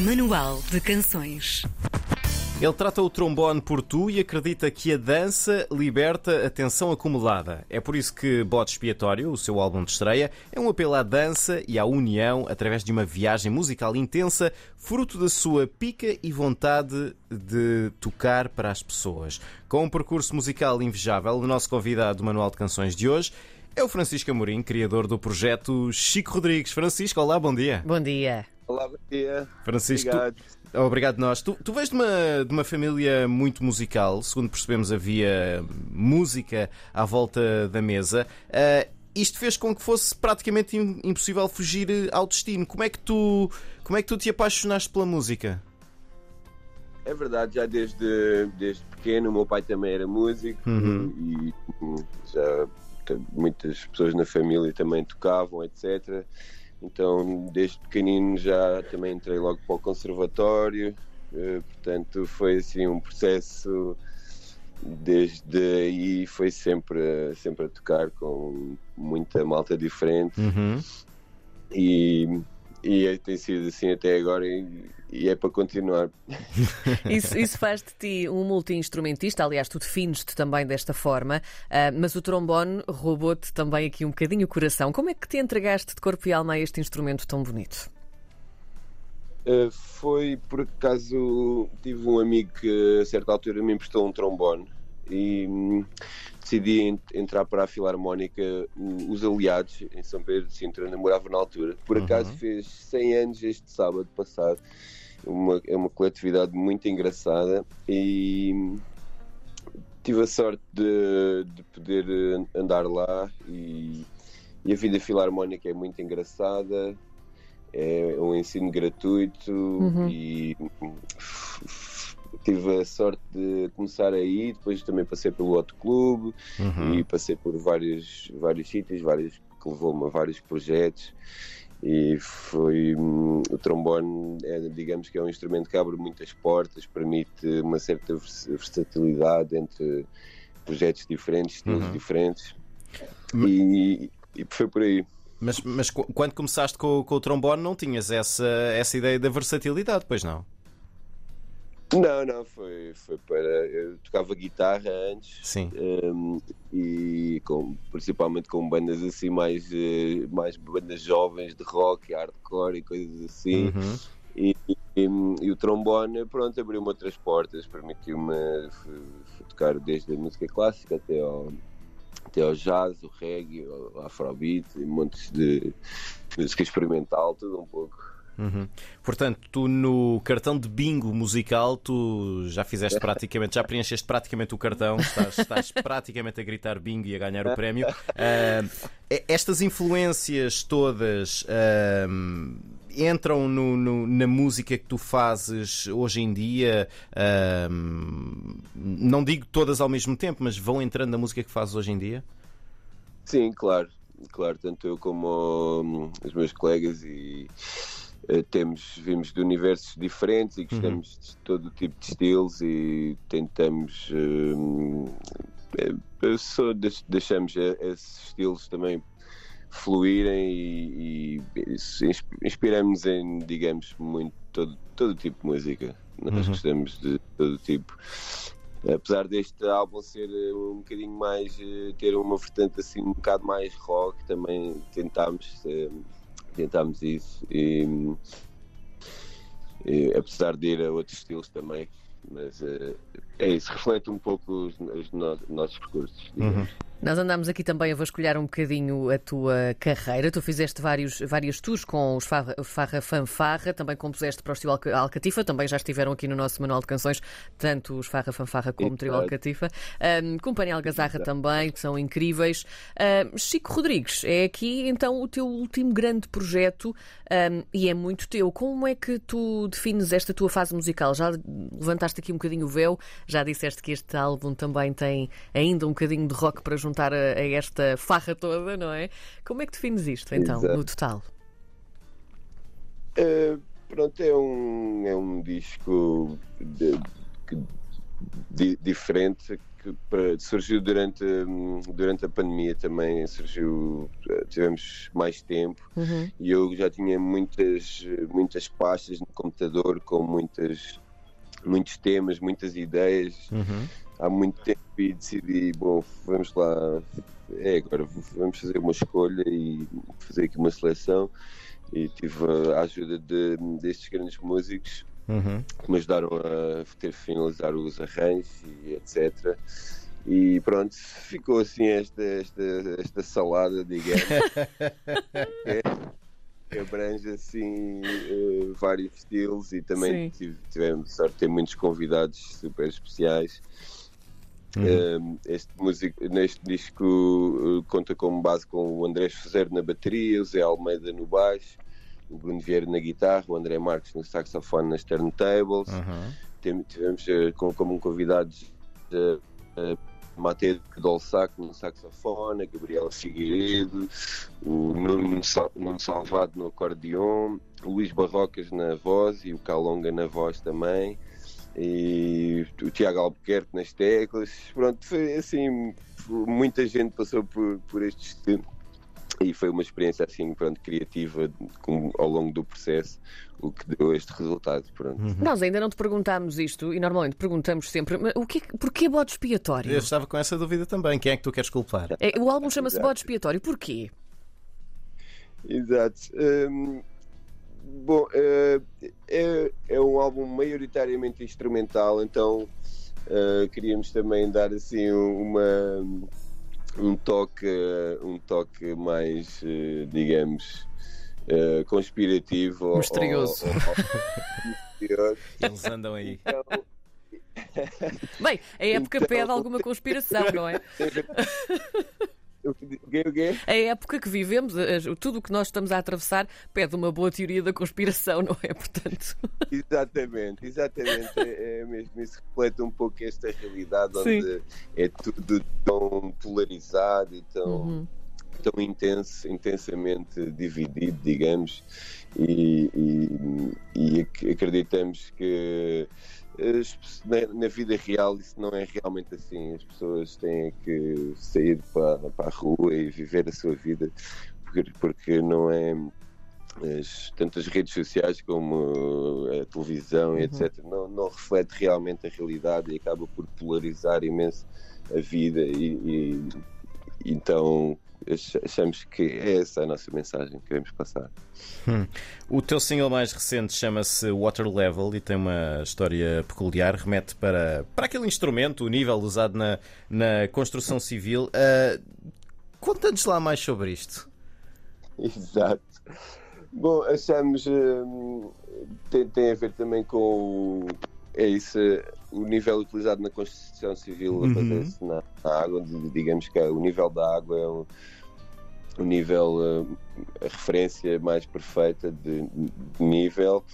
Manual de Canções. Ele trata o trombone por tu e acredita que a dança liberta a tensão acumulada. É por isso que Bode Expiatório, o seu álbum de estreia, é um apelo à dança e à união através de uma viagem musical intensa, fruto da sua pica e vontade de tocar para as pessoas. Com um percurso musical invejável, o nosso convidado do Manual de Canções de hoje é o Francisco Amorim, criador do projeto Chico Rodrigues. Francisco, olá, bom dia. Bom dia. Olá, bom dia. Francisco, Obrigado. tu- obrigado nós. Tu, tu vens de uma, de uma família muito musical, segundo percebemos, havia música à volta da mesa. Ah, isto fez com que fosse praticamente im- impossível fugir eh, ao destino. Como é que tu, como é que tu te apaixonaste pela música? É verdade, já desde, desde pequeno, o meu pai também era músico Uhum. e já muitas pessoas na família também tocavam, etc. Então, desde pequenino já também entrei logo para o conservatório, eh, portanto, foi assim um processo. Desde aí foi sempre, sempre a tocar com muita malta diferente. Uhum. e, e é- tem sido assim até agora e, e é para continuar. Isso, isso faz de ti um multi-instrumentista, aliás, tu defines-te também desta forma, ah, mas o trombone roubou-te também aqui um bocadinho o coração. Como é que te entregaste de corpo e alma a este instrumento tão bonito? Uh, foi por acaso tive um amigo que a certa altura me emprestou um trombone e hum, decidi en- entrar para a Filarmónica Os Aliados em São Pedro de Sintra, onde eu morava na altura. Por acaso fez 100 anos este sábado passado. Uma, é uma coletividade muito engraçada e tive a sorte de, de poder eh, andar lá e, e a vida filarmónica é muito engraçada. É um ensino gratuito e hum, tive a sorte de começar aí, depois também passei pelo outro clube Uhum. e passei por vários, vários sítios, vários, que levou-me a vários projetos e foi hum, o trombone é, digamos que é um instrumento que abre muitas portas, permite uma certa vers- versatilidade entre projetos diferentes, estilos Uhum. diferentes e, e foi por aí. Mas, mas qu- quando começaste com, com o trombone não tinhas essa, essa ideia da versatilidade, pois não? Não, não, foi, foi para. Eu tocava guitarra antes Sim. um, e com, principalmente com bandas assim mais, eh, mais bandas jovens de rock, hardcore e coisas assim. Uhum. E, e- e o trombone, pronto, abriu-me outras portas, permitiu-me tocar desde a música clássica até ao, até ao jazz, o reggae, o afrobeat, e montes de música experimental, tudo um pouco. Uhum. Portanto, tu no cartão de bingo musical, tu já fizeste praticamente, já preencheste praticamente o cartão, estás, estás praticamente a gritar bingo e a ganhar o prémio. Ah, estas influências todas ah, entram no- no- na música que tu fazes hoje em dia. ah, não digo todas ao mesmo tempo, mas vão entrando na música que fazes hoje em dia? Sim, claro, claro, tanto eu como hum, os meus colegas e temos, vimos de universos diferentes e gostamos de todo tipo de estilos e tentamos hum, eh, eh, só deix- deixamos eh, esses estilos também fluírem e, e inspiramos em, digamos, muito todo, todo tipo de música. Nós Uhum. gostamos de todo tipo. Apesar deste álbum ser eh, um bocadinho mais eh, ter uma vertente assim um bocado mais rock, também tentámos eh, tentámos isso e, e apesar de ir a outros estilos também, mas eh, é isso, reflete um pouco os, os no- nossos percursos. digamos. Nós andámos aqui também a vasculhar um bocadinho a tua carreira. Tu fizeste vários, várias tours com os Farra, Farra Fanfarra, também compuseste para o Alca- Alcatifa, também já estiveram aqui no nosso manual de canções, tanto os Farra Fanfarra como o Trio. Alcatifa. Um, Companhia Algazarra também, que são incríveis. Um, Chico Rodrigues, é aqui então o teu último grande projeto um, e é muito teu. Como é que tu defines esta tua fase musical? Já levantaste aqui um bocadinho o véu, já disseste que este álbum também tem ainda um bocadinho de rock para juntar a, a esta farra toda, não é? Como é que defines isto então, Exato. no total? Eh, pronto, é um, é um disco de- di diferente que para, surgiu durante, durante a pandemia também surgiu tivemos mais tempo Uhum. e eu já tinha muitas muitas pastas no computador com muitas muitos temas muitas ideias Uhum. Há muito tempo e decidi bom vamos lá é agora vamos fazer uma escolha e fazer aqui uma seleção e tive a ajuda de, destes grandes músicos Uhum. que me ajudaram a ter finalizar os arranjos e etc. E pronto, ficou assim esta, esta, esta salada, digamos, que, que abrange assim eh, vários estilos e também tive, tivemos sorte de ter muitos convidados super especiais. Uhum. Eh, este músico, neste disco eh, conta como base com o Andrés Fezero na bateria, o Zé Almeida no baixo, o Bruno Vieira na guitarra, o André Marques no saxofone nas turntables. Uhum. Tivemos eh, como, como convidados uh, uh, Mateus Dolsac no saxofone, a Gabriela Figueiredo, o Nuno, Nuno Salvado no acordeon, o Luís Barrocas na voz e o Calonga na voz também, e o Tiago Albuquerque nas teclas. Pronto, foi assim, muita gente passou por, por este estilo. E foi uma experiência assim, pronto, criativa com- ao longo do processo, o que deu este resultado. Pronto. Nós ainda não te perguntámos isto e normalmente perguntamos sempre mas o que, porquê bode expiatório? Eu estava com essa dúvida também. Quem é que tu queres culpar? É, o álbum chama-se. Bode Expiatório. Porquê? Exato. Hum, bom, eh, é, é um álbum maioritariamente instrumental, então eh, queríamos também dar assim uma um toque um toque mais eh, digamos eh, conspirativo ou- Misterioso. ou- ou- misterioso. Eles andam aí. Então, Bem, a época Então- pede alguma conspiração, não é? o quê? A época que vivemos, as- tudo o que nós estamos a atravessar, pede uma boa teoria da conspiração, não é? Portanto, Exatamente, exatamente. É, é mesmo isso reflete um pouco esta realidade Sim. onde é tudo tão polarizado e tão, Uhum. tão intenso, intensamente dividido, digamos, e, e- e ac- acreditamos que na, na vida real isso não é realmente assim. As pessoas têm que sair para, para a rua e viver a sua vida, porque, porque não é as, tanto as redes sociais como a televisão, Uhum. etc., não, não reflete realmente a realidade e acaba por polarizar imenso a vida e, e- então ach- achamos que é essa a nossa mensagem que queremos passar. O teu single mais recente chama-se Water Level e tem uma história peculiar. Remete para, para aquele instrumento, o nível usado na, na construção civil. Ah, Conta-nos lá mais sobre isto. Exato. Bom, achamos. hum, tem, tem a ver também com o. É isso, o nível utilizado na construção civil Uhum. acontece na, na água. Digamos que o nível da água é um, um nível, hum, a referência mais perfeita de, de nível,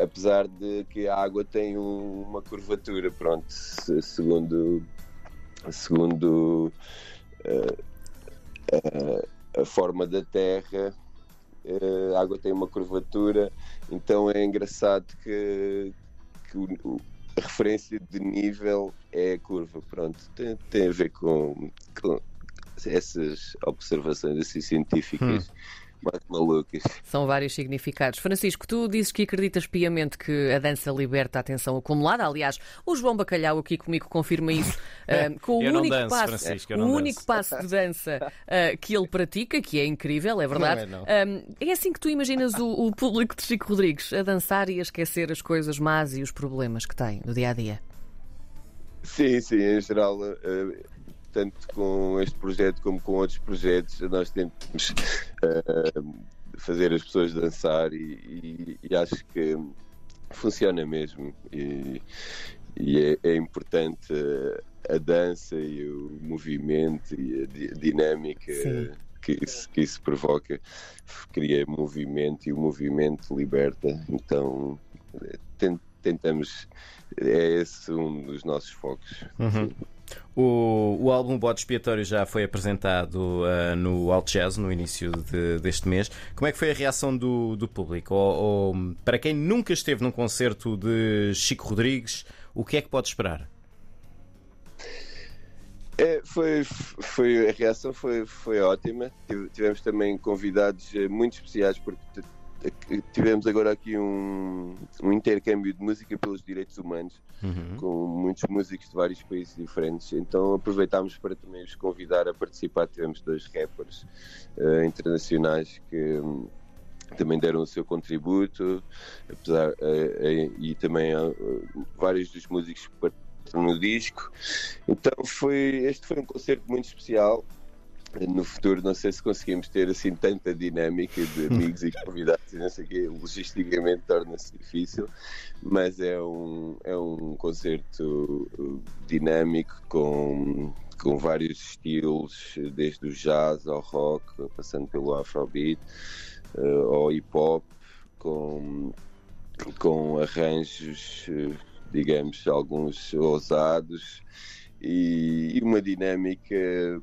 apesar de que a água tem um- uma curvatura, pronto, se- segundo. Segundo a forma da Terra, eh, a água tem uma curvatura, então é engraçado que, que o- o- a referência de nível é a curva. Pronto, tem, tem a ver com, com essas observações assim científicas mais malucas. são vários significados. Francisco, tu dizes que acreditas piamente que a dança liberta a atenção acumulada. Aliás, o João Bacalhau aqui comigo confirma isso. ah, com o Eu não único danço, passo, Francisco, eu o não único passo de dança ah, que ele pratica, que é incrível, é verdade. Não Ah, é assim que tu imaginas o, o público de Chico Rodrigues a dançar e a esquecer as coisas más e os problemas que tem no dia a dia. Sim, sim, em geral, eh, tanto com este projeto como com outros projetos, nós tentamos eh, fazer as pessoas dançar e, e- e acho que funciona mesmo. E, e é, é importante a dança e o movimento e a di- dinâmica Sim. que isso, que isso provoca. Cria movimento e o movimento liberta. Então, eh, ten- tentamos. É esse um dos nossos focos. Uhum. O, o álbum Bode Expiatório já foi apresentado ah, no Alt Jazz no início de- deste mês. Como é que foi a reação do, do público? Ou, ou, para quem nunca esteve num concerto de Chico Rodrigues, o que é que pode esperar? É, foi, foi, a reação foi, foi ótima. Tivemos também convidados eh, muito especiais porque tivemos agora aqui um, um, intercâmbio de música pelos direitos humanos uhum. com muitos músicos de vários países diferentes. Então aproveitámos para também os convidar a participar. Tivemos dois rappers uh, internacionais que um, também deram o seu contributo, apesar, uh, uh, e também vários dos músicos que participaram no disco. Então foi este foi um concerto muito especial no futuro não sei se conseguimos ter assim tanta dinâmica de amigos e convidados e não sei o quê, logisticamente torna-se difícil, mas é um, é um concerto uh, dinâmico com, com vários estilos, desde o jazz ao rock, passando pelo afrobeat, uh, ao hip hop, com, com arranjos, uh, digamos, alguns ousados e, e uma dinâmica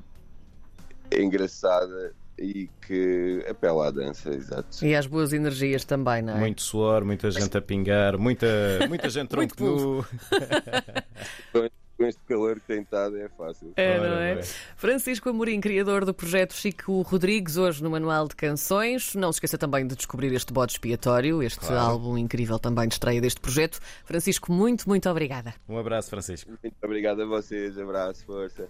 engraçada e que apela à dança, exato. E às boas energias também, não é? Muito suor, muita gente a pingar, muita, muita gente tronco nu. com este calor que tem estado é fácil. É, não é? Francisco Amorim, criador do projeto Chico Rodrigues, hoje no Manual de Canções. Não se esqueça também de descobrir este bode expiatório, este claro. álbum incrível também de estreia deste projeto. Francisco, muito, muito obrigada. Um abraço, Francisco. Muito obrigado a vocês, abraço, força.